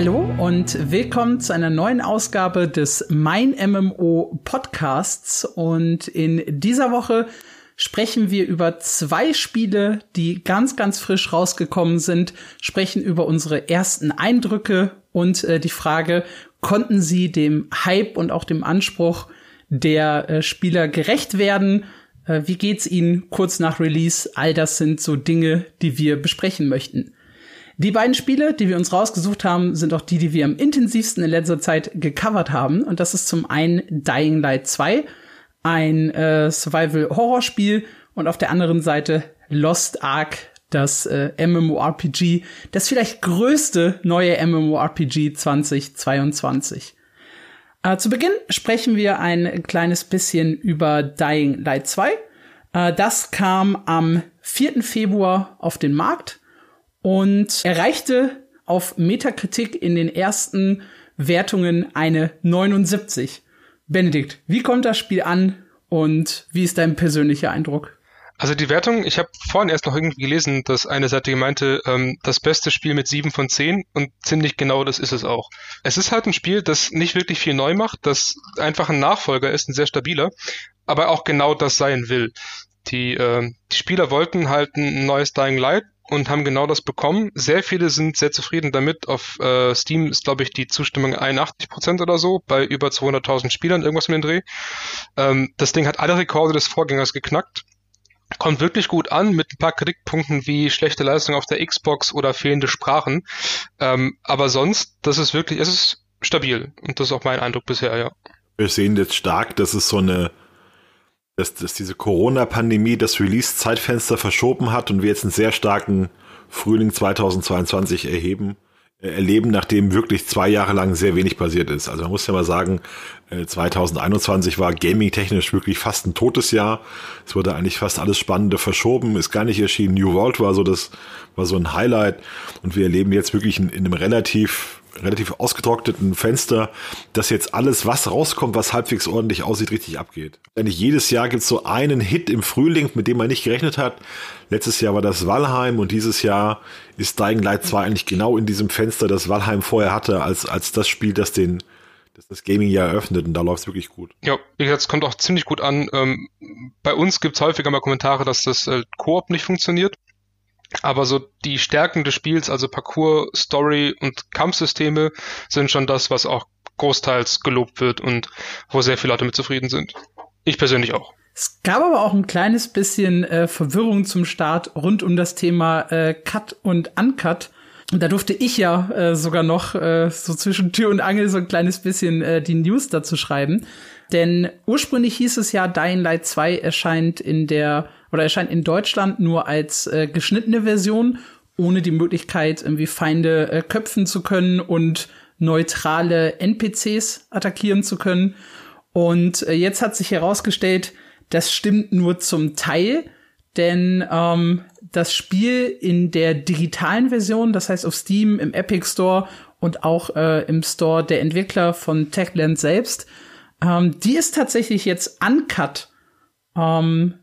Hallo und willkommen zu einer neuen Ausgabe des Mein MMO Podcasts. Und in dieser Woche sprechen wir über zwei Spiele, die ganz, ganz frisch rausgekommen sind, sprechen über unsere ersten Eindrücke und äh, die Frage, konnten sie dem Hype und auch dem Anspruch der äh, Spieler gerecht werden? Äh, wie geht's ihnen kurz nach Release? All das sind so Dinge, die wir besprechen möchten. Die beiden Spiele, die wir uns rausgesucht haben, sind auch die, die wir am intensivsten in letzter Zeit gecovert haben. Und das ist zum einen Dying Light 2, ein äh, Survival-Horror-Spiel, und auf der anderen Seite Lost Ark, das äh, MMORPG, das vielleicht größte neue MMORPG 2022. Äh, zu Beginn sprechen wir ein kleines bisschen über Dying Light 2. Äh, das kam am 4. Februar auf den Markt und erreichte auf Metakritik in den ersten Wertungen eine 79. Benedikt, wie kommt das Spiel an und wie ist dein persönlicher Eindruck? Also die Wertung, ich habe vorhin erst noch irgendwie gelesen, dass eine Seite meinte, ähm, das beste Spiel mit sieben von zehn und ziemlich genau das ist es auch. Es ist halt ein Spiel, das nicht wirklich viel neu macht, das einfach ein Nachfolger ist, ein sehr stabiler, aber auch genau das sein will. Die, äh, die Spieler wollten halt ein neues Dying Light und haben genau das bekommen. Sehr viele sind sehr zufrieden damit. Auf äh, Steam ist, glaube ich, die Zustimmung 81 Prozent oder so, bei über 200.000 Spielern, irgendwas mit dem Dreh. Ähm, das Ding hat alle Rekorde des Vorgängers geknackt kommt wirklich gut an mit ein paar Kritikpunkten wie schlechte Leistung auf der Xbox oder fehlende Sprachen. Ähm, aber sonst, das ist wirklich, es ist stabil und das ist auch mein Eindruck bisher, ja. Wir sehen jetzt stark, dass es so eine, dass, dass diese Corona-Pandemie das Release-Zeitfenster verschoben hat und wir jetzt einen sehr starken Frühling 2022 erheben erleben, nachdem wirklich zwei Jahre lang sehr wenig passiert ist. Also man muss ja mal sagen, 2021 äh, war gaming-technisch wirklich fast ein totes Jahr. Es wurde eigentlich fast alles Spannende verschoben, ist gar nicht erschienen. New World war so das, war so ein Highlight. Und wir erleben jetzt wirklich in, in einem relativ relativ ausgetrockneten Fenster, dass jetzt alles, was rauskommt, was halbwegs ordentlich aussieht, richtig abgeht. Eigentlich jedes Jahr gibt es so einen Hit im Frühling, mit dem man nicht gerechnet hat. Letztes Jahr war das Valheim und dieses Jahr ist Dying Light 2 eigentlich genau in diesem Fenster, das Valheim vorher hatte, als, als das Spiel, das den das das Gaming-Jahr eröffnet und da läuft es wirklich gut. Ja, wie gesagt, es kommt auch ziemlich gut an. Ähm, bei uns gibt es häufiger mal Kommentare, dass das äh, Koop nicht funktioniert. Aber so die Stärken des Spiels, also Parcours, Story und Kampfsysteme, sind schon das, was auch großteils gelobt wird und wo sehr viele Leute mit zufrieden sind. Ich persönlich auch. Es gab aber auch ein kleines bisschen äh, Verwirrung zum Start rund um das Thema äh, Cut und Uncut. Und da durfte ich ja äh, sogar noch äh, so zwischen Tür und Angel so ein kleines bisschen äh, die News dazu schreiben. Denn ursprünglich hieß es ja, Dying Light 2 erscheint in der oder erscheint in Deutschland nur als äh, geschnittene Version, ohne die Möglichkeit, irgendwie Feinde äh, köpfen zu können und neutrale NPCs attackieren zu können. Und äh, jetzt hat sich herausgestellt, das stimmt nur zum Teil, denn ähm, das Spiel in der digitalen Version, das heißt auf Steam, im Epic Store und auch äh, im Store der Entwickler von Techland selbst, ähm, die ist tatsächlich jetzt uncut. Ähm,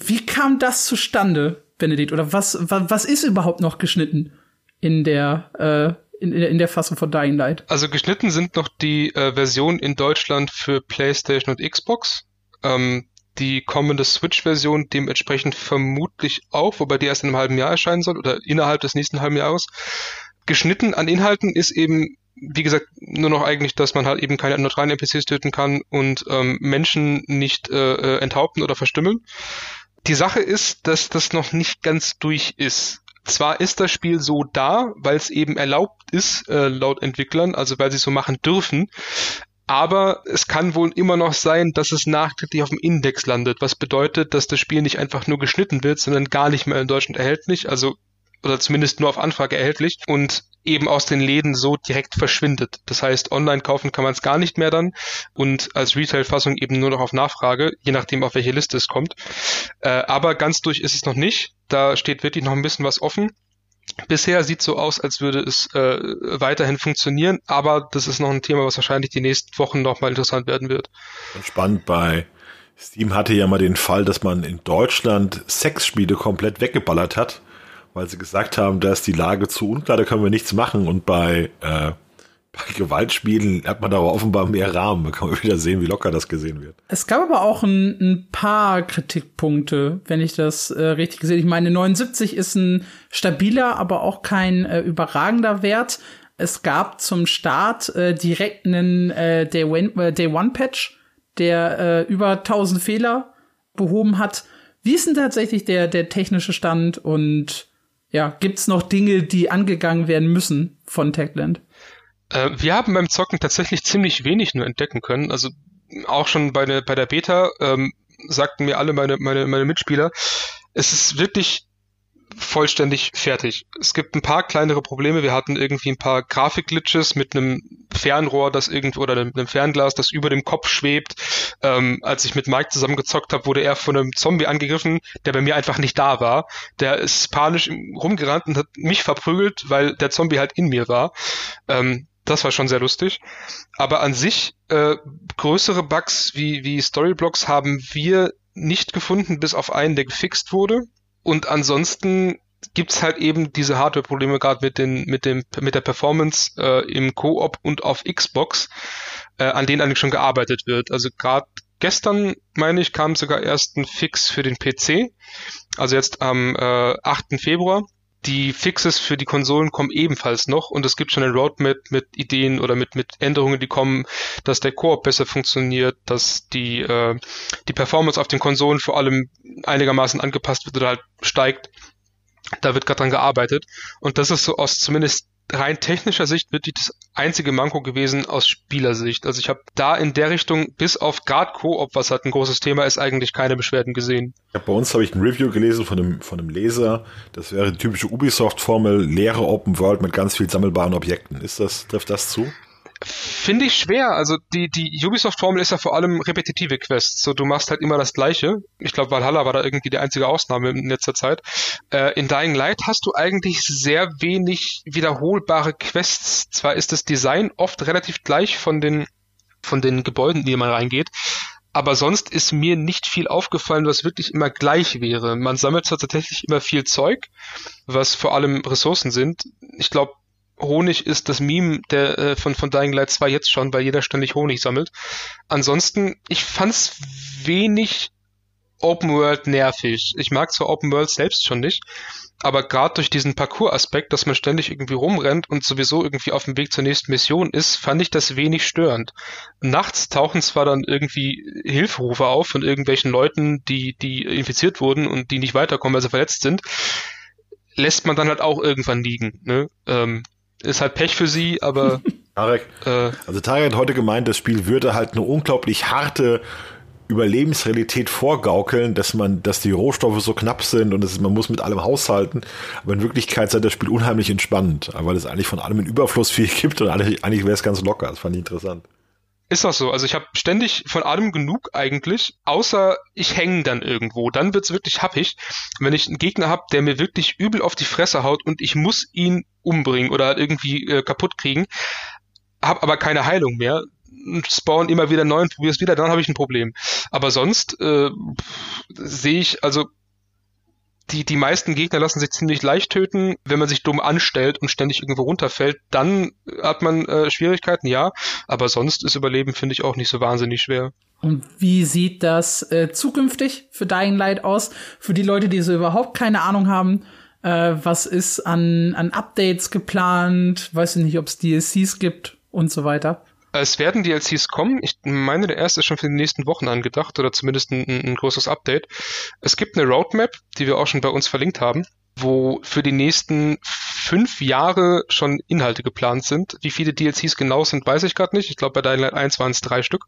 wie kam das zustande, Benedikt? Oder was, was, was ist überhaupt noch geschnitten in der, äh, in, in der Fassung von Dying Light? Also geschnitten sind noch die äh, Versionen in Deutschland für PlayStation und Xbox. Ähm, die kommende Switch-Version dementsprechend vermutlich auch, wobei die erst in einem halben Jahr erscheinen soll oder innerhalb des nächsten halben Jahres. Geschnitten an Inhalten ist eben wie gesagt, nur noch eigentlich, dass man halt eben keine neutralen NPCs töten kann und ähm, Menschen nicht äh, äh, enthaupten oder verstümmeln. Die Sache ist, dass das noch nicht ganz durch ist. Zwar ist das Spiel so da, weil es eben erlaubt ist, äh, laut Entwicklern, also weil sie so machen dürfen, aber es kann wohl immer noch sein, dass es nachträglich auf dem Index landet, was bedeutet, dass das Spiel nicht einfach nur geschnitten wird, sondern gar nicht mehr in Deutschland erhältlich, also oder zumindest nur auf Anfrage erhältlich und eben aus den Läden so direkt verschwindet. Das heißt, online kaufen kann man es gar nicht mehr dann und als Retail-Fassung eben nur noch auf Nachfrage, je nachdem auf welche Liste es kommt. Äh, aber ganz durch ist es noch nicht. Da steht wirklich noch ein bisschen was offen. Bisher sieht so aus, als würde es äh, weiterhin funktionieren, aber das ist noch ein Thema, was wahrscheinlich die nächsten Wochen nochmal interessant werden wird. Spannend bei Steam hatte ja mal den Fall, dass man in Deutschland Sexspiele komplett weggeballert hat weil sie gesagt haben, da ist die Lage zu unklar, da können wir nichts machen. Und bei, äh, Bei Gewaltspielen hat man da offenbar mehr Rahmen. Da kann man wieder sehen, wie locker das gesehen wird. Es gab aber auch ein, ein paar Kritikpunkte, wenn ich das äh, richtig gesehen. Ich meine, 79 ist ein stabiler, aber auch kein äh, überragender Wert. Es gab zum Start äh, direkt einen äh, Day, One, äh, Day One Patch, der äh, über 1000 Fehler behoben hat. Wie ist denn tatsächlich der, der technische Stand und ja, gibt's noch Dinge, die angegangen werden müssen von Techland? Äh, wir haben beim Zocken tatsächlich ziemlich wenig nur entdecken können. Also auch schon bei, der bei der Beta ähm, sagten mir alle meine, meine, meine Mitspieler, es ist wirklich vollständig fertig. Es gibt ein paar kleinere Probleme. Wir hatten irgendwie ein paar Grafikglitches mit einem Fernrohr, das irgendwo oder einem Fernglas, das über dem Kopf schwebt. Ähm, als ich mit Mike zusammengezockt habe, wurde er von einem Zombie angegriffen, der bei mir einfach nicht da war. Der ist panisch rumgerannt und hat mich verprügelt, weil der Zombie halt in mir war. Ähm, das war schon sehr lustig. Aber an sich äh, größere Bugs wie, wie Storyblocks haben wir nicht gefunden, bis auf einen, der gefixt wurde. Und ansonsten gibt's halt eben diese Hardware-Probleme gerade mit den mit dem mit der Performance äh, im Koop und auf Xbox, äh, an denen eigentlich schon gearbeitet wird. Also gerade gestern, meine ich, kam sogar erst ein Fix für den PC. Also jetzt am äh, 8. Februar die Fixes für die Konsolen kommen ebenfalls noch und es gibt schon eine Roadmap mit Ideen oder mit, mit Änderungen, die kommen, dass der Koop besser funktioniert, dass die, äh, die Performance auf den Konsolen vor allem einigermaßen angepasst wird oder halt steigt. Da wird gerade dran gearbeitet. Und das ist so aus zumindest rein technischer Sicht wirklich das einzige Manko gewesen aus Spielersicht. Also ich habe da in der Richtung bis auf Guard Koop, was halt ein großes Thema ist, eigentlich keine Beschwerden gesehen. Ja, bei uns habe ich ein Review gelesen von einem, von einem Leser. Das wäre die typische Ubisoft-Formel, leere Open World mit ganz viel sammelbaren Objekten. Ist das, trifft das zu? Finde ich schwer. Also die, die Ubisoft-Formel ist ja vor allem repetitive Quests. So, du machst halt immer das Gleiche. Ich glaube, Valhalla war da irgendwie die einzige Ausnahme in letzter Zeit. Äh, in Dying Light hast du eigentlich sehr wenig wiederholbare Quests. Zwar ist das Design oft relativ gleich von den, von den Gebäuden, die man reingeht. Aber sonst ist mir nicht viel aufgefallen, was wirklich immer gleich wäre. Man sammelt zwar tatsächlich immer viel Zeug, was vor allem Ressourcen sind. Ich glaube, Honig ist das Meme der, äh, von, von Dying Light 2 jetzt schon, weil jeder ständig Honig sammelt. Ansonsten, ich fand's wenig Open World nervig. Ich mag zwar Open World selbst schon nicht, aber gerade durch diesen Parcours-Aspekt, dass man ständig irgendwie rumrennt und sowieso irgendwie auf dem Weg zur nächsten Mission ist, fand ich das wenig störend. Nachts tauchen zwar dann irgendwie Hilferufe auf von irgendwelchen Leuten, die, die infiziert wurden und die nicht weiterkommen, weil sie verletzt sind, lässt man dann halt auch irgendwann liegen. Ne? Ähm, ist halt Pech für sie, aber. Tarek, äh, also Tarek hat heute gemeint, das Spiel würde halt eine unglaublich harte Überlebensrealität vorgaukeln, dass man, dass die Rohstoffe so knapp sind und ist, man muss mit allem haushalten. Aber in Wirklichkeit sei das Spiel unheimlich entspannt, weil es eigentlich von allem in Überfluss viel gibt und eigentlich, eigentlich wäre es ganz locker. Das fand ich interessant. Ist auch so. Also ich habe ständig von allem genug eigentlich, außer ich hänge dann irgendwo. Dann wird's wirklich happig, wenn ich einen Gegner habe, der mir wirklich übel auf die Fresse haut und ich muss ihn umbringen oder irgendwie äh, kaputt kriegen, hab aber keine Heilung mehr. Spawn immer wieder neu und probier's wieder, dann habe ich ein Problem. Aber sonst äh, sehe ich, also die, die meisten Gegner lassen sich ziemlich leicht töten. Wenn man sich dumm anstellt und ständig irgendwo runterfällt, dann hat man äh, Schwierigkeiten, ja. Aber sonst ist Überleben, finde ich, auch nicht so wahnsinnig schwer. Und wie sieht das äh, zukünftig für Dying Light aus? Für die Leute, die so überhaupt keine Ahnung haben, äh, was ist an, an Updates geplant? Weiß ich nicht, ob es DLCs gibt und so weiter. Es werden DLCs kommen. Ich meine, der erste ist schon für die nächsten Wochen angedacht oder zumindest ein, ein großes Update. Es gibt eine Roadmap, die wir auch schon bei uns verlinkt haben, wo für die nächsten fünf Jahre schon Inhalte geplant sind. Wie viele DLCs genau sind, weiß ich gerade nicht. Ich glaube, bei Dying Light 1 waren es drei Stück.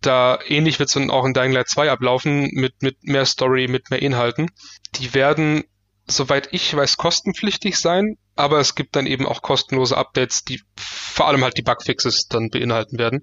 Da ähnlich wird es dann auch in Dying Light 2 ablaufen, mit, mit mehr Story, mit mehr Inhalten. Die werden soweit ich weiß, kostenpflichtig sein, aber es gibt dann eben auch kostenlose Updates, die vor allem halt die Bugfixes dann beinhalten werden.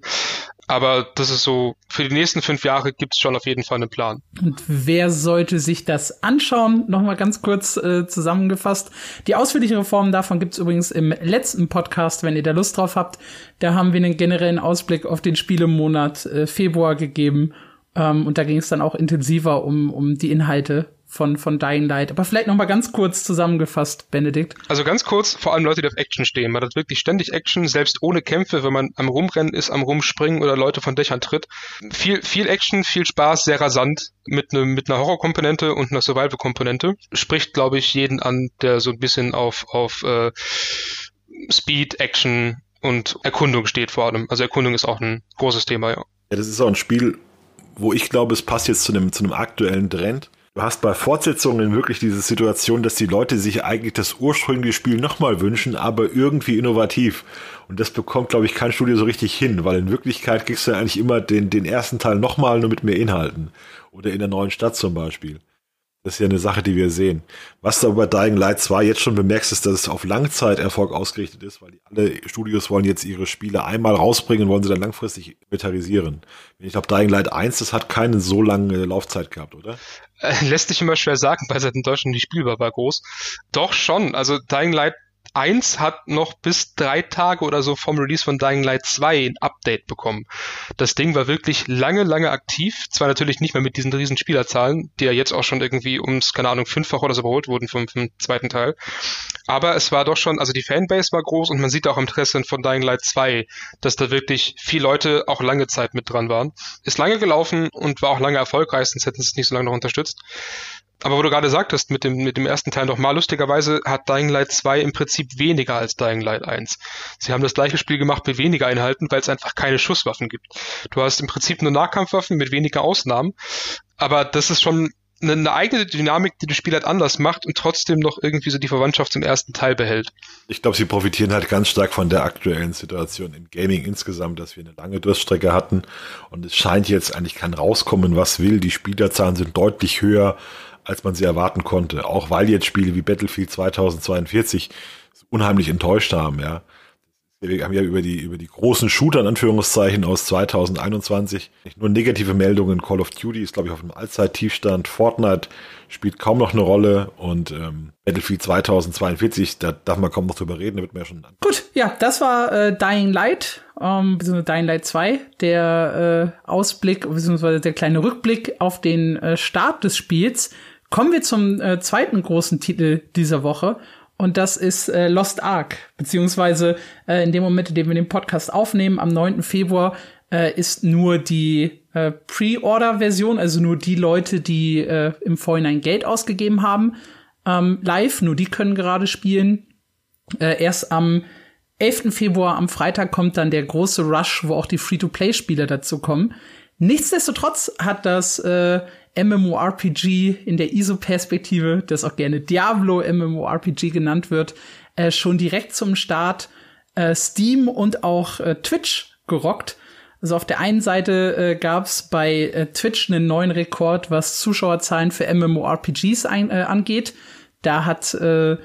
Aber das ist so, für die nächsten fünf Jahre gibt es schon auf jeden Fall einen Plan. Und wer sollte sich das anschauen? Nochmal ganz kurz äh, zusammengefasst. Die ausführlichere Form davon gibt's übrigens im letzten Podcast, wenn ihr da Lust drauf habt. Da haben wir einen generellen Ausblick auf den Spielemonat äh, Februar gegeben. Ähm, und da ging es dann auch intensiver um, um die Inhalte von, von Dying Light. Aber vielleicht noch mal ganz kurz zusammengefasst, Benedikt. Also ganz kurz, vor allem Leute, die auf Action stehen. Man hat wirklich ständig Action, selbst ohne Kämpfe, wenn man am Rumrennen ist, am Rumspringen oder Leute von Dächern tritt. Viel, viel Action, viel Spaß, sehr rasant, mit, ne, mit einer Horror-Komponente und einer Survival-Komponente. Spricht, glaube ich, jeden an, der so ein bisschen auf, auf äh, Speed, Action und Erkundung steht vor allem. Also Erkundung ist auch ein großes Thema, ja. Ja, das ist auch ein Spiel, wo ich glaube, es passt jetzt zu einem, zu einem aktuellen Trend. Du hast bei Fortsetzungen wirklich diese Situation, dass die Leute sich eigentlich das ursprüngliche Spiel nochmal wünschen, aber irgendwie innovativ. Und das bekommt, glaube ich, kein Studio so richtig hin, weil in Wirklichkeit kriegst du eigentlich immer den, den ersten Teil nochmal nur mit mehr Inhalten. Oder in der neuen Stadt zum Beispiel. Das ist ja eine Sache, die wir sehen. Was du bei Dying Light 2 jetzt schon bemerkst, ist, dass es auf Langzeiterfolg ausgerichtet ist, weil die, alle Studios wollen jetzt ihre Spiele einmal rausbringen, wollen sie dann langfristig monetarisieren. Ich glaube, Dying Light 1, das hat keine so lange Laufzeit gehabt, oder? Äh, lässt sich immer schwer sagen, weil halt in Deutschland nicht spielbar war groß. Doch schon. Also Dying Light 1 hat noch bis drei Tage oder so vom Release von Dying Light 2 ein Update bekommen. Das Ding war wirklich lange, lange aktiv. Zwar natürlich nicht mehr mit diesen riesen Spielerzahlen, die ja jetzt auch schon irgendwie ums, keine Ahnung, fünffach oder so überholt wurden vom, vom zweiten Teil. Aber es war doch schon, also die Fanbase war groß und man sieht auch im Interesse von Dying Light 2, dass da wirklich viele Leute auch lange Zeit mit dran waren. Ist lange gelaufen und war auch lange erfolgreich, sonst hätten sie es nicht so lange noch unterstützt. Aber wo du gerade sagtest, mit dem, mit dem ersten Teil nochmal, lustigerweise hat Dying Light 2 im Prinzip weniger als Dying Light 1. Sie haben das gleiche Spiel gemacht mit weniger Einheiten, weil es einfach keine Schusswaffen gibt. Du hast im Prinzip nur Nahkampfwaffen mit weniger Ausnahmen, aber das ist schon eine, eine eigene Dynamik, die das Spiel halt anders macht und trotzdem noch irgendwie so die Verwandtschaft zum ersten Teil behält. Ich glaube, sie profitieren halt ganz stark von der aktuellen Situation im Gaming insgesamt, dass wir eine lange Durststrecke hatten und es scheint jetzt eigentlich kein rauskommen, was will. Die Spielerzahlen sind deutlich höher als man sie erwarten konnte. Auch weil jetzt Spiele wie Battlefield 2042 unheimlich enttäuscht haben, ja. Wir haben ja über die, über die großen Shooter in Anführungszeichen aus 2021 nicht nur negative Meldungen. Call of Duty ist, glaube ich, auf einem Allzeit-Tiefstand. Fortnite spielt kaum noch eine Rolle und ähm, Battlefield 2042, da darf man kaum noch drüber reden, da wird man ja schon. Gut, ja, das war äh, Dying Light, ähm, beziehungsweise Dying Light 2, der äh, Ausblick, beziehungsweise der kleine Rückblick auf den äh, Start des Spiels. Kommen wir zum äh, zweiten großen Titel dieser Woche. Und das ist äh, Lost Ark. Beziehungsweise äh, in dem Moment, in dem wir den Podcast aufnehmen, am 9. Februar, äh, ist nur die äh, Pre-Order-Version, also nur die Leute, die äh, im Vorhinein Geld ausgegeben haben, ähm, live. Nur die können gerade spielen. Äh, erst am 11. Februar, am Freitag, kommt dann der große Rush, wo auch die Free-to-Play-Spiele dazu kommen. Nichtsdestotrotz hat das äh, MMORPG in der ISO-Perspektive, das auch gerne Diablo MMORPG genannt wird, äh, schon direkt zum Start äh, Steam und auch äh, Twitch gerockt. Also auf der einen Seite äh, gab es bei äh, Twitch einen neuen Rekord, was Zuschauerzahlen für MMORPGs ein, äh, angeht. Da hat äh,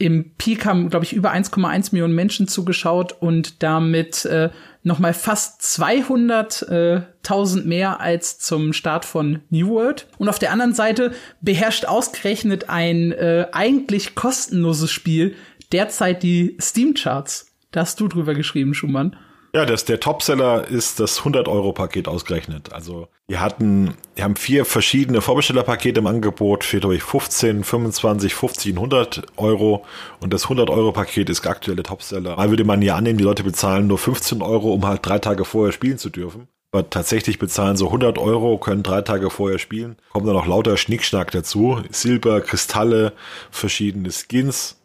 im Peak haben, glaube ich, über 1,1 Millionen Menschen zugeschaut und damit äh, noch mal fast 200.000 äh, mehr als zum Start von New World. Und auf der anderen Seite beherrscht ausgerechnet ein äh, eigentlich kostenloses Spiel derzeit die Steam-Charts. Da hast du drüber geschrieben, Schumann. Ja, das, der Topseller ist das 100-Euro-Paket ausgerechnet. Also, die hatten, die haben vier verschiedene Vorbestellerpakete im Angebot für, glaube ich, 15, 25, 50 und 100 Euro. Und das 100-Euro-Paket ist der aktuelle Topseller. Da würde man ja annehmen, die Leute bezahlen nur 15 Euro, um halt drei Tage vorher spielen zu dürfen. Aber tatsächlich bezahlen so 100 Euro, können drei Tage vorher spielen. Kommen dann noch lauter Schnickschnack dazu. Silber, Kristalle, verschiedene Skins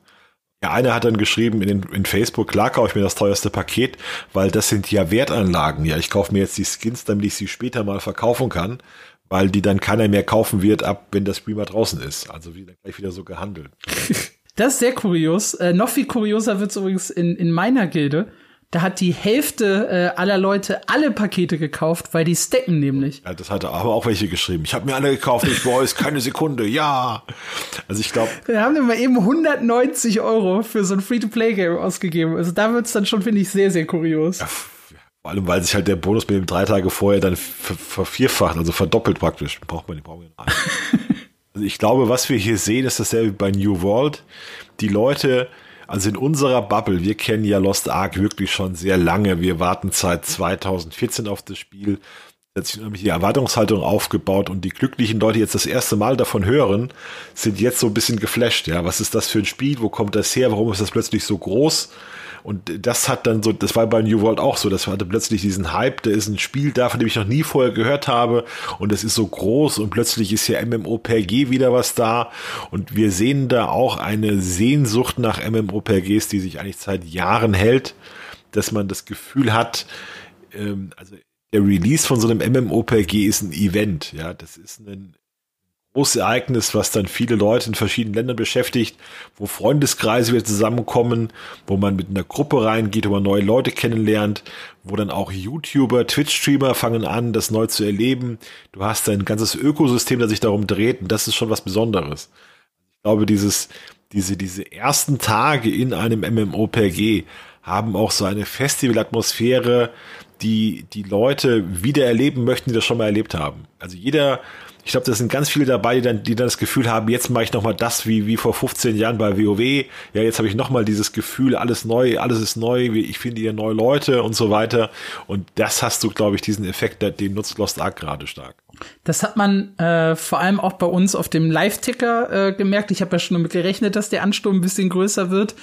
ja, einer hat dann geschrieben in, in Facebook, klar kaufe ich mir das teuerste Paket, weil das sind ja Wertanlagen. Ja, ich kaufe mir jetzt die Skins, damit ich sie später mal verkaufen kann, weil die dann keiner mehr kaufen wird, ab wenn das Spiel mal draußen ist. Also wieder, gleich wieder so gehandelt. das ist sehr kurios. Äh, noch viel kurioser wird es übrigens in, in meiner Gilde. Da hat die Hälfte äh, aller Leute alle Pakete gekauft, weil die stacken nämlich. Ja, das hatte aber auch welche geschrieben. Ich habe mir alle gekauft, ich bereue es keine Sekunde. Ja. Also ich glaube. Wir haben immer eben 190 Euro für so ein Free-to-Play-Game ausgegeben. Also da wird's dann schon, finde ich, sehr, sehr kurios. Ja, vor allem, weil sich halt der Bonus mit dem drei Tage vorher dann vervierfacht, also verdoppelt praktisch. Braucht man, braucht man Also ich glaube, was wir hier sehen, ist dasselbe bei New World. Die Leute also in unserer Bubble, wir kennen ja Lost Ark wirklich schon sehr lange. Wir warten seit 2014 auf das Spiel. hat sich nämlich die Erwartungshaltung aufgebaut und die glücklichen Leute, die jetzt das erste Mal davon hören, sind jetzt so ein bisschen geflasht. Ja, was ist das für ein Spiel? Wo kommt das her? Warum ist das plötzlich so groß? Und das hat dann so, das war bei New World auch so, das hatte plötzlich diesen Hype, da ist ein Spiel da, von dem ich noch nie vorher gehört habe. Und es ist so groß und plötzlich ist ja MMOPG wieder was da. Und wir sehen da auch eine Sehnsucht nach MMOPGs, die sich eigentlich seit Jahren hält, dass man das Gefühl hat, ähm, also der Release von so einem MMOPG ist ein Event, ja, das ist ein großes Ereignis, was dann viele Leute in verschiedenen Ländern beschäftigt, wo Freundeskreise wieder zusammenkommen, wo man mit einer Gruppe reingeht, wo man neue Leute kennenlernt, wo dann auch YouTuber, Twitch-Streamer fangen an, das neu zu erleben. Du hast ein ganzes Ökosystem, das sich darum dreht und das ist schon was Besonderes. Ich glaube, dieses, diese, diese ersten Tage in einem MMOPG haben auch so eine Festivalatmosphäre, die die Leute wieder erleben möchten, die das schon mal erlebt haben. Also jeder ich glaube, da sind ganz viele dabei, die dann, die dann das Gefühl haben, jetzt mache ich nochmal das wie, wie vor 15 Jahren bei WoW. Ja, jetzt habe ich nochmal dieses Gefühl, alles neu, alles ist neu, ich finde hier neue Leute und so weiter. Und das hast du, glaube ich, diesen Effekt, den nutzt Lost Ark gerade stark. Das hat man äh, vor allem auch bei uns auf dem Live-Ticker äh, gemerkt. Ich habe ja schon damit gerechnet, dass der Ansturm ein bisschen größer wird.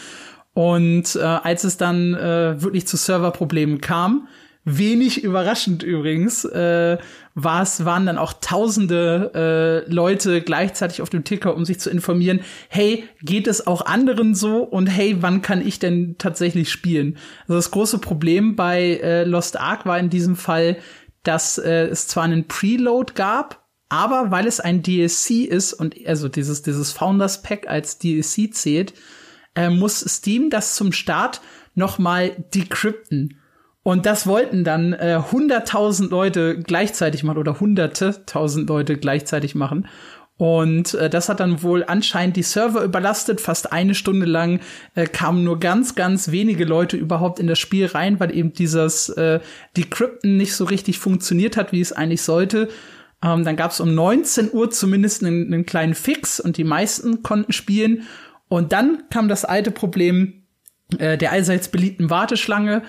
Und äh, als es dann äh, wirklich zu Serverproblemen kam, Wenig überraschend übrigens, äh, war es, waren dann auch tausende äh, Leute gleichzeitig auf dem Ticker, um sich zu informieren, hey, geht es auch anderen so und hey, wann kann ich denn tatsächlich spielen? Also das große Problem bei äh, Lost Ark war in diesem Fall, dass äh, es zwar einen Preload gab, aber weil es ein DLC ist und also dieses, dieses Founders Pack als DLC zählt, äh, muss Steam das zum Start noch mal decrypten. Und das wollten dann äh, 100.000 Leute gleichzeitig machen oder hunderte tausend Leute gleichzeitig machen. Und äh, das hat dann wohl anscheinend die Server überlastet. Fast eine Stunde lang äh, kamen nur ganz, ganz wenige Leute überhaupt in das Spiel rein, weil eben dieses äh, Decrypten nicht so richtig funktioniert hat, wie es eigentlich sollte. Ähm, dann gab es um 19 Uhr zumindest einen, einen kleinen Fix und die meisten konnten spielen. Und dann kam das alte Problem äh, der allseits beliebten Warteschlange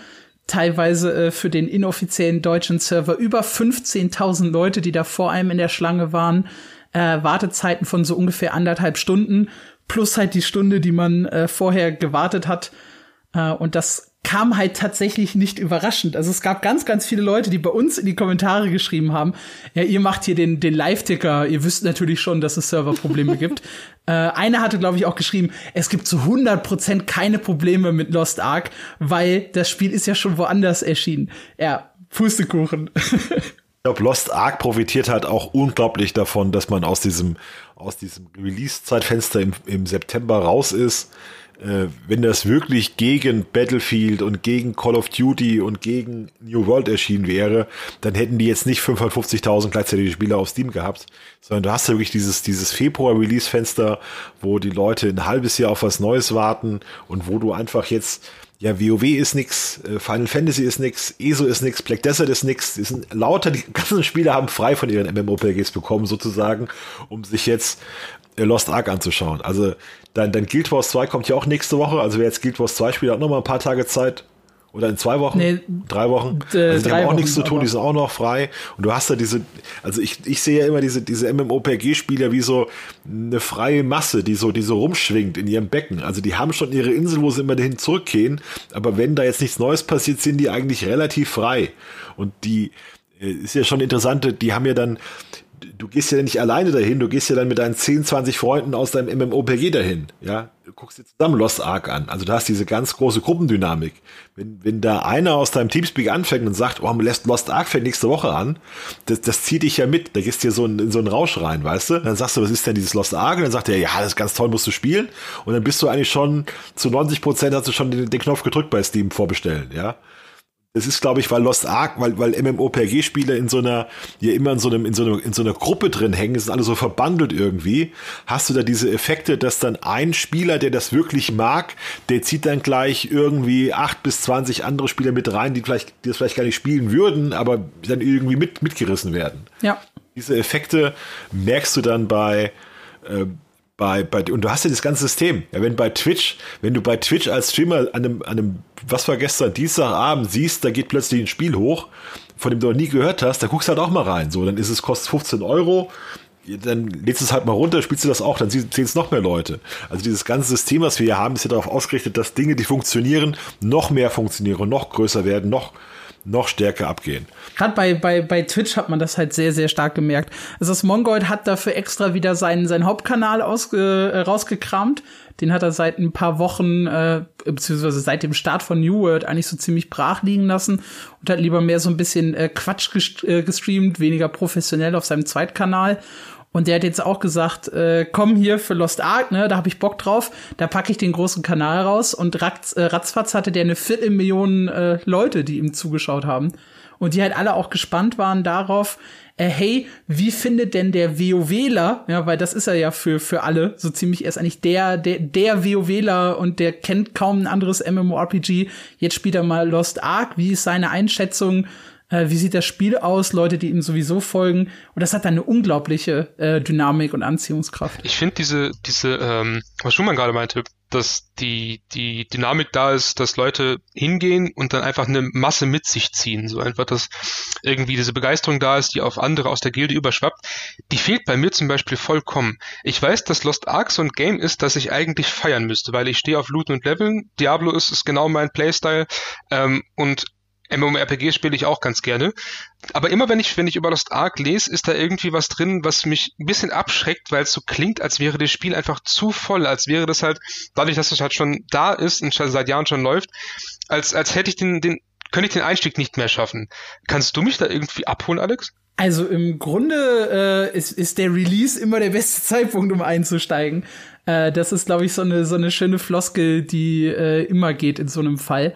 teilweise äh, für den inoffiziellen deutschen Server über 15.000 Leute, die da vor einem in der Schlange waren. Äh, Wartezeiten von so ungefähr anderthalb Stunden plus halt die Stunde, die man äh, vorher gewartet hat. Äh, und das kam halt tatsächlich nicht überraschend. Also es gab ganz, ganz viele Leute, die bei uns in die Kommentare geschrieben haben, ja, ihr macht hier den, den Live-Ticker, ihr wisst natürlich schon, dass es Serverprobleme gibt. Äh, einer hatte, glaube ich, auch geschrieben, es gibt zu 100% keine Probleme mit Lost Ark, weil das Spiel ist ja schon woanders erschienen. Ja, Pustekuchen. ich glaube, Lost Ark profitiert halt auch unglaublich davon, dass man aus diesem, aus diesem Release-Zeitfenster im, im September raus ist wenn das wirklich gegen Battlefield und gegen Call of Duty und gegen New World erschienen wäre, dann hätten die jetzt nicht 550.000 gleichzeitige Spieler auf Steam gehabt, sondern du hast ja wirklich dieses, dieses Februar-Release-Fenster, wo die Leute ein halbes Jahr auf was Neues warten und wo du einfach jetzt ja, WoW ist nix, äh, Final Fantasy ist nix, ESO ist nix, Black Desert ist nix. Die sind lauter, die ganzen Spieler haben frei von ihren MMORPGs bekommen, sozusagen, um sich jetzt äh, Lost Ark anzuschauen. Also dann, dann Guild Wars 2 kommt ja auch nächste Woche. Also wer jetzt Guild Wars 2 spielt, hat noch mal ein paar Tage Zeit. Oder in zwei Wochen? Nee, drei Wochen? Äh, also die haben auch Wochen, nichts zu tun, die sind auch noch frei. Und du hast da diese, also ich, ich sehe ja immer diese, diese MMOPG-Spieler wie so eine freie Masse, die so, die so rumschwingt in ihrem Becken. Also die haben schon ihre Insel, wo sie immer dahin zurückgehen. Aber wenn da jetzt nichts Neues passiert, sind die eigentlich relativ frei. Und die, äh, ist ja schon interessant, die haben ja dann, du gehst ja nicht alleine dahin, du gehst ja dann mit deinen 10, 20 Freunden aus deinem MMOPG dahin, ja. Du guckst dir zusammen Lost Ark an. Also du hast diese ganz große Gruppendynamik. Wenn, wenn da einer aus deinem Teamspeak anfängt und sagt, oh, lässt Lost Ark fängt nächste Woche an, das, das zieht dich ja mit. Da gehst du dir so in, in so einen Rausch rein, weißt du? Dann sagst du, was ist denn dieses Lost Ark? Und dann sagt er, ja, das ist ganz toll, musst du spielen. Und dann bist du eigentlich schon, zu 90 Prozent hast du schon den, den Knopf gedrückt bei Steam vorbestellen, ja. Es ist, glaube ich, weil Lost Ark, weil, weil MMOPG-Spieler in so einer, ja immer in so einem, in so einer, in so einer Gruppe drin hängen, sind alle so verbandelt irgendwie. Hast du da diese Effekte, dass dann ein Spieler, der das wirklich mag, der zieht dann gleich irgendwie acht bis zwanzig andere Spieler mit rein, die vielleicht, die das vielleicht gar nicht spielen würden, aber dann irgendwie mit, mitgerissen werden. Ja. Diese Effekte merkst du dann bei, äh, bei, bei, und du hast ja das ganze System. Ja, wenn bei Twitch, wenn du bei Twitch als Streamer an einem, an einem, was war gestern, Dienstagabend siehst, da geht plötzlich ein Spiel hoch, von dem du noch nie gehört hast, da guckst du halt auch mal rein. So, dann ist es, kostet 15 Euro, dann lädst du es halt mal runter, spielst du das auch, dann sehen es noch mehr Leute. Also dieses ganze System, was wir hier haben, ist ja darauf ausgerichtet, dass Dinge, die funktionieren, noch mehr funktionieren, noch größer werden, noch noch stärker abgehen. Gerade bei, bei, bei Twitch hat man das halt sehr, sehr stark gemerkt. Also das Mongoid hat dafür extra wieder seinen, seinen Hauptkanal ausge, äh, rausgekramt. Den hat er seit ein paar Wochen, äh, beziehungsweise seit dem Start von New World eigentlich so ziemlich brach liegen lassen und hat lieber mehr so ein bisschen äh, Quatsch äh, gestreamt, weniger professionell auf seinem Zweitkanal. Und der hat jetzt auch gesagt, äh, komm hier für Lost Ark, ne, da hab ich Bock drauf, da packe ich den großen Kanal raus und ratz, äh, ratzfatz hatte der eine Viertelmillion äh, Leute, die ihm zugeschaut haben. Und die halt alle auch gespannt waren darauf, äh, hey, wie findet denn der WoWler, ja, weil das ist er ja für, für alle, so ziemlich, er ist eigentlich der, der, der WoWler und der kennt kaum ein anderes MMORPG. Jetzt spielt er mal Lost Ark, wie ist seine Einschätzung? Äh, wie sieht das Spiel aus, Leute, die ihm sowieso folgen. Und das hat dann eine unglaubliche äh, Dynamik und Anziehungskraft. Ich finde diese, diese, ähm, was Schumann gerade meinte, dass die, die Dynamik da ist, dass Leute hingehen und dann einfach eine Masse mit sich ziehen. So einfach, dass irgendwie diese Begeisterung da ist, die auf andere aus der Gilde überschwappt. Die fehlt bei mir zum Beispiel vollkommen. Ich weiß, dass Lost Ark so ein Game ist, das ich eigentlich feiern müsste, weil ich stehe auf Looten und Leveln. Diablo ist, ist genau mein Playstyle. Ähm, und MMORPG spiele ich auch ganz gerne. Aber immer wenn ich, wenn ich über Lost Ark lese, ist da irgendwie was drin, was mich ein bisschen abschreckt, weil es so klingt, als wäre das Spiel einfach zu voll, als wäre das halt, dadurch, dass es halt schon da ist und seit Jahren schon läuft, als, als hätte ich den, den, könnte ich den Einstieg nicht mehr schaffen. Kannst du mich da irgendwie abholen, Alex? Also im Grunde äh, ist, ist der Release immer der beste Zeitpunkt, um einzusteigen. Äh, das ist, glaube ich, so eine, so eine schöne Floskel, die äh, immer geht in so einem Fall.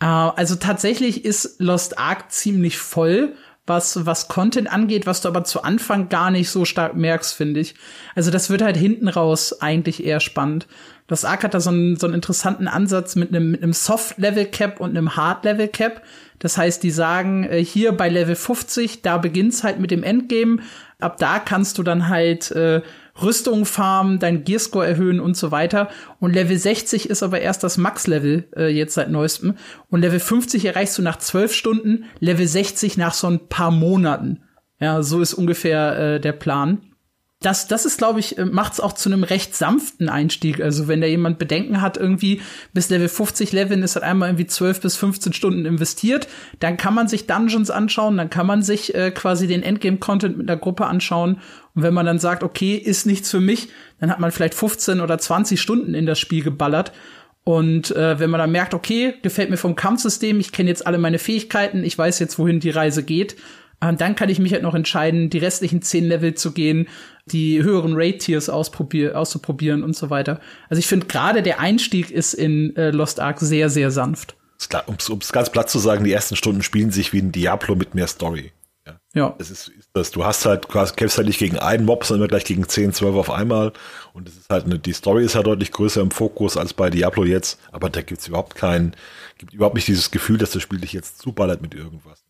Äh, also tatsächlich ist Lost Ark ziemlich voll, was, was Content angeht, was du aber zu Anfang gar nicht so stark merkst, finde ich. Also das wird halt hinten raus eigentlich eher spannend. Lost Ark hat da so einen, so einen interessanten Ansatz mit einem, mit einem Soft-Level-Cap und einem Hard-Level-Cap. Das heißt, die sagen, äh, hier bei Level 50, da beginnt's halt mit dem Endgame. Ab da kannst du dann halt äh, Rüstung farmen, dein Gearscore erhöhen und so weiter. Und Level 60 ist aber erst das Max-Level äh, jetzt seit neuestem. Und Level 50 erreichst du nach zwölf Stunden, Level 60 nach so ein paar Monaten. Ja, so ist ungefähr äh, der Plan das, das ist, glaube ich, äh, macht es auch zu einem recht sanften Einstieg. Also wenn da jemand Bedenken hat, irgendwie bis Level 50 Leveln ist halt einmal irgendwie 12 bis 15 Stunden investiert, dann kann man sich Dungeons anschauen, dann kann man sich äh, quasi den Endgame-Content mit einer Gruppe anschauen. Und wenn man dann sagt, okay, ist nichts für mich, dann hat man vielleicht 15 oder 20 Stunden in das Spiel geballert. Und äh, wenn man dann merkt, okay, gefällt mir vom Kampfsystem, ich kenne jetzt alle meine Fähigkeiten, ich weiß jetzt, wohin die Reise geht, und äh, dann kann ich mich halt noch entscheiden, die restlichen zehn Level zu gehen, die höheren Raid-Tiers auszuprobieren und so weiter. Also ich finde gerade der Einstieg ist in äh, Lost Ark sehr, sehr sanft. Um es ganz platt zu sagen, die ersten Stunden spielen sich wie ein Diablo mit mehr Story. Ja. Es ist, das, du hast halt, du kämpfst halt nicht gegen einen Mob, sondern gleich gegen 10, 12 auf einmal. Und es ist halt eine, die Story ist ja halt deutlich größer im Fokus als bei Diablo jetzt. Aber da gibt's überhaupt kein, gibt überhaupt nicht dieses Gefühl, dass das Spiel dich jetzt zuballert mit irgendwas.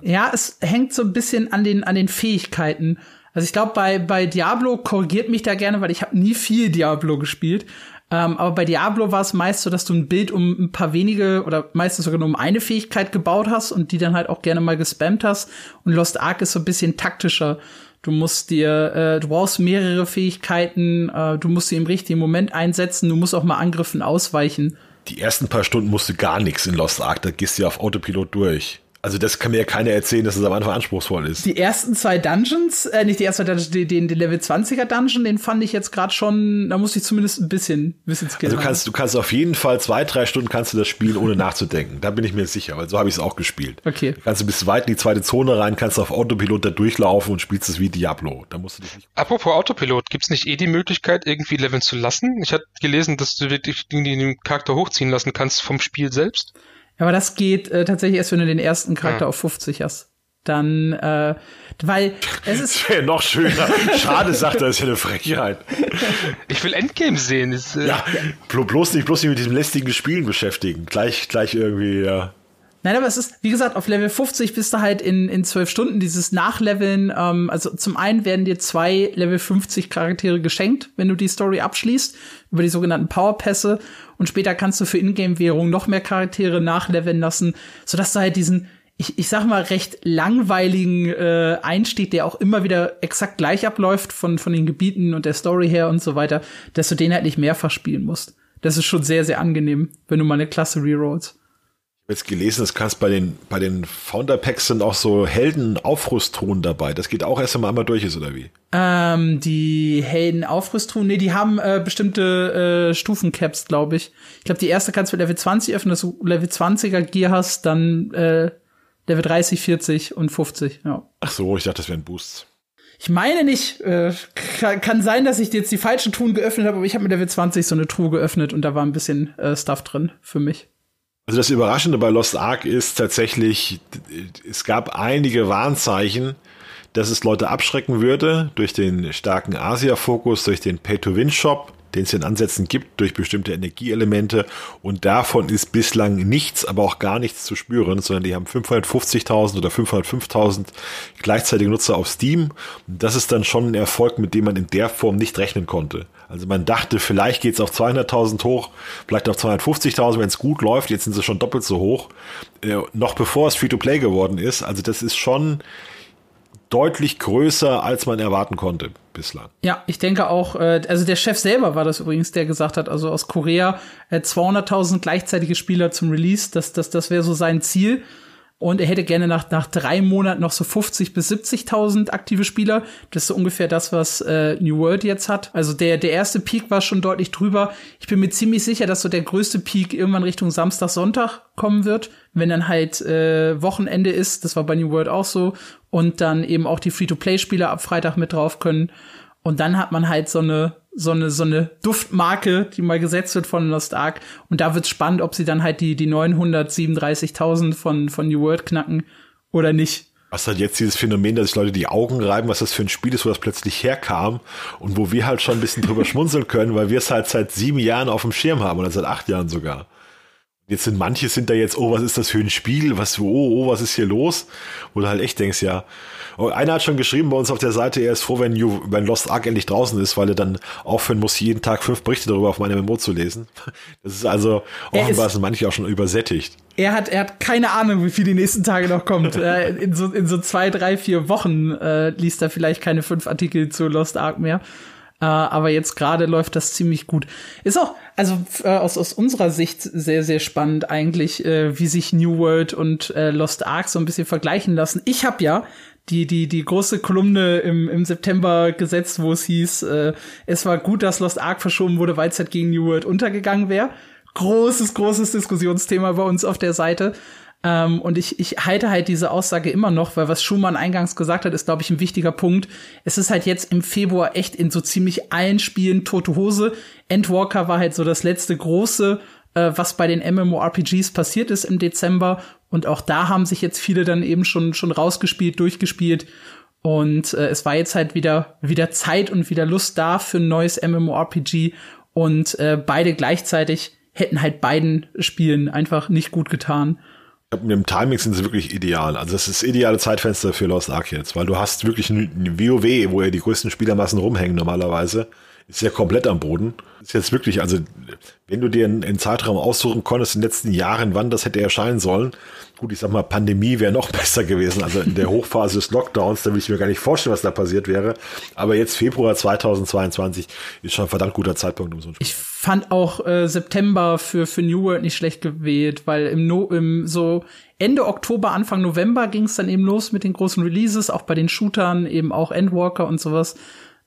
Ja, es hängt so ein bisschen an den, an den Fähigkeiten. Also ich glaube, bei, bei Diablo korrigiert mich da gerne, weil ich habe nie viel Diablo gespielt. Ähm, aber bei Diablo war es meist so, dass du ein Bild um ein paar wenige oder meistens sogar nur um eine Fähigkeit gebaut hast und die dann halt auch gerne mal gespammt hast. Und Lost Ark ist so ein bisschen taktischer. Du musst dir, äh, du brauchst mehrere Fähigkeiten, äh, du musst sie im richtigen Moment einsetzen, du musst auch mal Angriffen ausweichen. Die ersten paar Stunden musst du gar nichts in Lost Ark, da gehst du ja auf Autopilot durch. Also das kann mir ja keiner erzählen, dass es am Anfang anspruchsvoll ist. Die ersten zwei Dungeons, äh, nicht die ersten zwei Dungeons, den, den, den Level 20er Dungeon, den fand ich jetzt gerade schon, da musste ich zumindest ein bisschen, bisschen skillen. Also du kannst, du kannst auf jeden Fall zwei, drei Stunden kannst du das spielen, ohne nachzudenken. Da bin ich mir sicher, weil so habe ich es auch gespielt. Okay. Kannst du bis weit in die zweite Zone rein, kannst auf Autopilot da durchlaufen und spielst es wie Diablo. Da musst du dich nicht. Apropos Autopilot, gibt's nicht eh die Möglichkeit, irgendwie leveln zu lassen? Ich hatte gelesen, dass du wirklich den Charakter hochziehen lassen kannst vom Spiel selbst. Aber das geht äh, tatsächlich erst, wenn du den ersten Charakter ja. auf 50 hast. Dann, äh, weil es ist. Das wäre noch schöner. Schade, sagt er, ist ja eine Frechheit. Ich will Endgame sehen. Ist, äh ja, bloß nicht, bloß nicht mit diesem lästigen Spielen beschäftigen. Gleich, gleich irgendwie, ja. Nein, aber es ist, wie gesagt, auf Level 50 bist du halt in, in 12 Stunden dieses Nachleveln. Ähm, also zum einen werden dir zwei Level 50 Charaktere geschenkt, wenn du die Story abschließt, über die sogenannten Powerpässe. Und später kannst du für Ingame-Währung noch mehr Charaktere nachleveln lassen, sodass du halt diesen, ich, ich sag mal, recht langweiligen äh, Einstieg, der auch immer wieder exakt gleich abläuft von, von den Gebieten und der Story her und so weiter, dass du den halt nicht mehrfach spielen musst. Das ist schon sehr, sehr angenehm, wenn du mal eine Klasse rerollst jetzt gelesen, es kannst bei den, bei den Founder Packs sind auch so Helden-Aufrüsttruhen dabei. Das geht auch erst einmal einmal durch ist, oder wie? Ähm, die Helden-Aufrüsttruhen, nee, die haben äh, bestimmte äh, Stufencaps, glaube ich. Ich glaube, die erste kannst du mit Level 20 öffnen, dass du Level 20er Gear hast, dann äh, Level 30, 40 und 50, ja. Ach so, ich dachte, das wären Boosts. Ich meine nicht, äh, kann, kann sein, dass ich jetzt die falschen Truhen geöffnet habe, aber ich habe mit Level 20 so eine Truhe geöffnet und da war ein bisschen äh, Stuff drin für mich. Also das Überraschende bei Lost Ark ist tatsächlich, es gab einige Warnzeichen, dass es Leute abschrecken würde durch den starken Asia-Fokus, durch den Pay-to-Win-Shop, den es in Ansätzen gibt durch bestimmte Energieelemente. Und davon ist bislang nichts, aber auch gar nichts zu spüren, sondern die haben 550.000 oder 505.000 gleichzeitige Nutzer auf Steam. Und das ist dann schon ein Erfolg, mit dem man in der Form nicht rechnen konnte. Also man dachte, vielleicht geht es auf 200.000 hoch, vielleicht auf 250.000, wenn es gut läuft, jetzt sind sie schon doppelt so hoch, äh, noch bevor es Free-to-Play geworden ist. Also das ist schon deutlich größer, als man erwarten konnte bislang. Ja, ich denke auch, äh, also der Chef selber war das übrigens, der gesagt hat, also aus Korea äh, 200.000 gleichzeitige Spieler zum Release, das, das, das wäre so sein Ziel. Und er hätte gerne nach, nach drei Monaten noch so 50 bis 70.000 aktive Spieler. Das ist so ungefähr das, was äh, New World jetzt hat. Also der, der erste Peak war schon deutlich drüber. Ich bin mir ziemlich sicher, dass so der größte Peak irgendwann Richtung Samstag, Sonntag kommen wird. Wenn dann halt äh, Wochenende ist, das war bei New World auch so. Und dann eben auch die Free-to-Play-Spieler ab Freitag mit drauf können. Und dann hat man halt so eine so eine so eine Duftmarke, die mal gesetzt wird von Lost Ark. Und da wird's spannend, ob sie dann halt die die 937.000 von von New World knacken oder nicht. Was halt jetzt dieses Phänomen, dass sich Leute die Augen reiben, was das für ein Spiel ist, wo das plötzlich herkam und wo wir halt schon ein bisschen drüber schmunzeln können, weil wir es halt seit sieben Jahren auf dem Schirm haben oder seit acht Jahren sogar. Jetzt sind manche sind da jetzt, oh, was ist das für ein Spiel? Was, oh, oh, was ist hier los? Wo du halt echt denkst, ja. Und oh, einer hat schon geschrieben bei uns auf der Seite, er ist froh, wenn, you, wenn Lost Ark endlich draußen ist, weil er dann aufhören muss, jeden Tag fünf Berichte darüber auf meinem MMO zu lesen. Das ist also, offenbar sind manche auch schon übersättigt. Er hat, er hat keine Ahnung, wie viel die nächsten Tage noch kommt. Äh, in, so, in so zwei, drei, vier Wochen äh, liest er vielleicht keine fünf Artikel zu Lost Ark mehr. Uh, aber jetzt gerade läuft das ziemlich gut. Ist auch, also äh, aus, aus unserer Sicht sehr, sehr spannend eigentlich, äh, wie sich New World und äh, Lost Ark so ein bisschen vergleichen lassen. Ich habe ja die, die, die große Kolumne im, im September gesetzt, wo es hieß, äh, es war gut, dass Lost Ark verschoben wurde, weil es halt gegen New World untergegangen wäre. Großes, großes Diskussionsthema bei uns auf der Seite. Ähm, und ich, ich halte halt diese Aussage immer noch, weil was Schumann eingangs gesagt hat, ist, glaube ich, ein wichtiger Punkt. Es ist halt jetzt im Februar echt in so ziemlich allen Spielen tote Hose. Endwalker war halt so das letzte große, äh, was bei den MMORPGs passiert ist im Dezember. Und auch da haben sich jetzt viele dann eben schon, schon rausgespielt, durchgespielt. Und äh, es war jetzt halt wieder, wieder Zeit und wieder Lust da für ein neues MMORPG. Und äh, beide gleichzeitig hätten halt beiden Spielen einfach nicht gut getan mit dem Timing sind sie wirklich ideal. Also das ist das ideale Zeitfenster für Lost Ark jetzt, weil du hast wirklich ein WoW, wo ja die größten Spielermassen rumhängen normalerweise, ist ja komplett am Boden. Ist jetzt wirklich, also wenn du dir einen, einen Zeitraum aussuchen konntest in den letzten Jahren, wann das hätte erscheinen sollen, gut, ich sag mal, Pandemie wäre noch besser gewesen. Also in der Hochphase des Lockdowns, da will ich mir gar nicht vorstellen, was da passiert wäre. Aber jetzt Februar 2022 ist schon ein verdammt guter Zeitpunkt, um so ein Spiel. Ich fand auch äh, September für, für New World nicht schlecht gewählt, weil im, no im so Ende Oktober, Anfang November ging es dann eben los mit den großen Releases, auch bei den Shootern, eben auch Endwalker und sowas.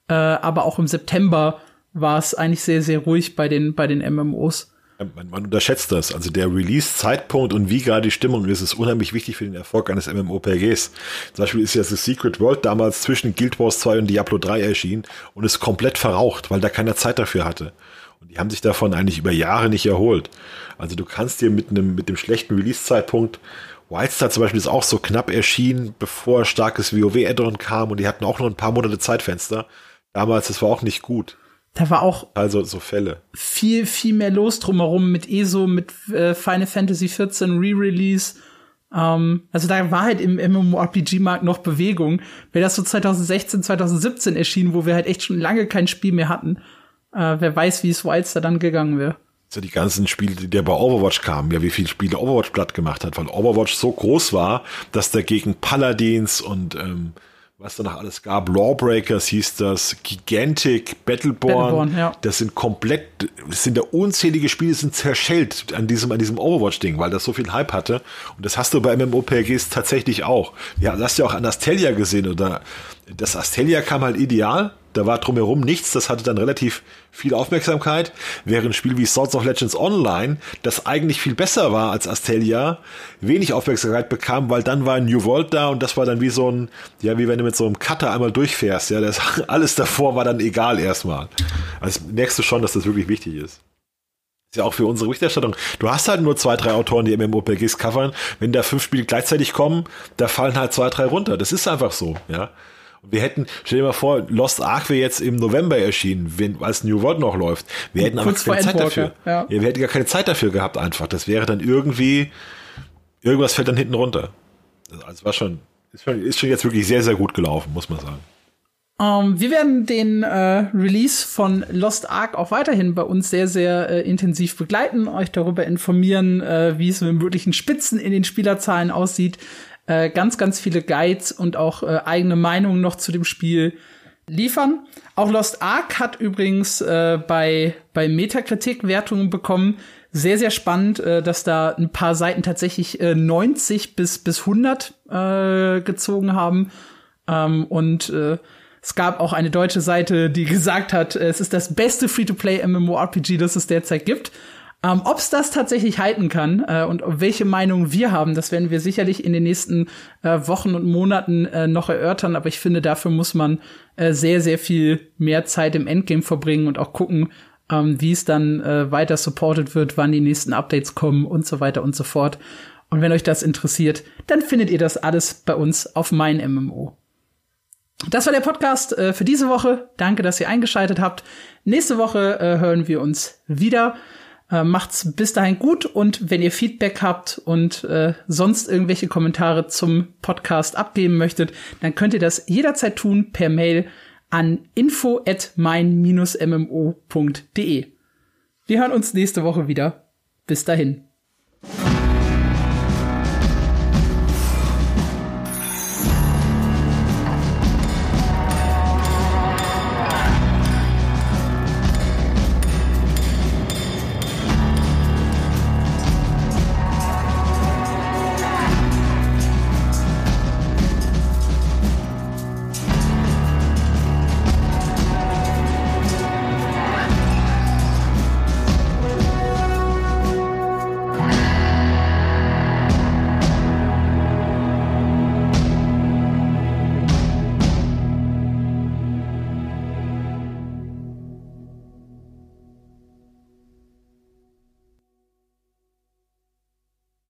Äh, aber auch im September war es eigentlich sehr, sehr ruhig bei den, bei den MMOs. Man, man unterschätzt das. Also der Release-Zeitpunkt und wie gerade die Stimmung ist, ist unheimlich wichtig für den Erfolg eines MMORPGs. Zum Beispiel ist ja The Secret World damals zwischen Guild Wars 2 und Diablo 3 erschienen und ist komplett verraucht, weil da keiner Zeit dafür hatte. Und die haben sich davon eigentlich über Jahre nicht erholt. Also du kannst dir mit einem, mit dem schlechten Release-Zeitpunkt Wildstar zum Beispiel ist auch so knapp erschienen, bevor starkes WoW-Addon kam und die hatten auch noch ein paar Monate Zeitfenster. Damals, das war auch nicht gut. Da war auch also so Fälle. Viel, viel mehr los drumherum mit ESO, mit äh, Final Fantasy 14 Re-Release. Ähm, also da war halt im MMORPG-Markt noch Bewegung. Wäre das so 2016, 2017 erschienen, wo wir halt echt schon lange kein Spiel mehr hatten, äh, wer weiß, wie es Wilds da dann gegangen wäre. So die ganzen Spiele, die der bei Overwatch kamen, ja, wie viele Spiele Overwatch platt gemacht hat, weil Overwatch so groß war, dass der gegen Paladins und ähm, was da noch alles gab. Lawbreakers hieß das, Gigantic, Battleborn, Battleborn ja. das sind komplett, das sind da unzählige Spiele, sind zerschellt an diesem, an diesem Overwatch-Ding, weil das so viel Hype hatte. Und das hast du bei MMORPGs tatsächlich auch. Ja, das hast du ja auch an Astelia gesehen oder das Astelia kam halt ideal, da war drumherum nichts, das hatte dann relativ viel Aufmerksamkeit, während ein Spiel wie Swords of Legends Online, das eigentlich viel besser war als Astelia, wenig Aufmerksamkeit bekam, weil dann war ein New World da und das war dann wie so ein, ja, wie wenn du mit so einem Cutter einmal durchfährst, ja, das, alles davor war dann egal erstmal. Also merkst du schon, dass das wirklich wichtig ist. Ist ja auch für unsere Berichterstattung. Du hast halt nur zwei, drei Autoren, die MMORPGs covern. Wenn da fünf Spiele gleichzeitig kommen, da fallen halt zwei, drei runter. Das ist einfach so, ja. Wir hätten, stell dir mal vor, Lost Ark wäre jetzt im November erschienen, wenn, als New World noch läuft. Wir hätten aber keine Zeit dafür. Ja. ja. wir hätten gar keine Zeit dafür gehabt einfach. Das wäre dann irgendwie, irgendwas fällt dann hinten runter. Also war schon, ist schon, ist schon jetzt wirklich sehr, sehr gut gelaufen, muss man sagen. Um, ähm, wir werden den äh, Release von Lost Ark auch weiterhin bei uns sehr, sehr äh, intensiv begleiten, euch darüber informieren, äh, wie es mit möglichen Spitzen in den Spielerzahlen aussieht, äh, ganz, ganz viele Guides und auch äh, eigene Meinungen noch zu dem Spiel liefern. Auch Lost Ark hat übrigens äh, bei, bei Metakritik Wertungen bekommen. Sehr, sehr spannend, äh, dass da ein paar Seiten tatsächlich äh, 90 bis, bis 100 äh, gezogen haben. Ähm, und äh, es gab auch eine deutsche Seite, die gesagt hat, es ist das beste Free-to-Play MMORPG, das es derzeit gibt. Ähm, Ob es das tatsächlich halten kann äh, und welche Meinung wir haben, das werden wir sicherlich in den nächsten äh, Wochen und Monaten äh, noch erörtern. Aber ich finde, dafür muss man äh, sehr, sehr viel mehr Zeit im Endgame verbringen und auch gucken, ähm, wie es dann äh, weiter supported wird, wann die nächsten Updates kommen und so weiter und so fort. Und wenn euch das interessiert, dann findet ihr das alles bei uns auf mein MMO. Das war der Podcast äh, für diese Woche. Danke, dass ihr eingeschaltet habt. Nächste Woche äh, hören wir uns wieder. Äh, macht's bis dahin gut und wenn ihr Feedback habt und äh, sonst irgendwelche Kommentare zum Podcast abgeben möchtet, dann könnt ihr das jederzeit tun per Mail an info at mein-mmo.de. Wir hören uns nächste Woche wieder. Bis dahin.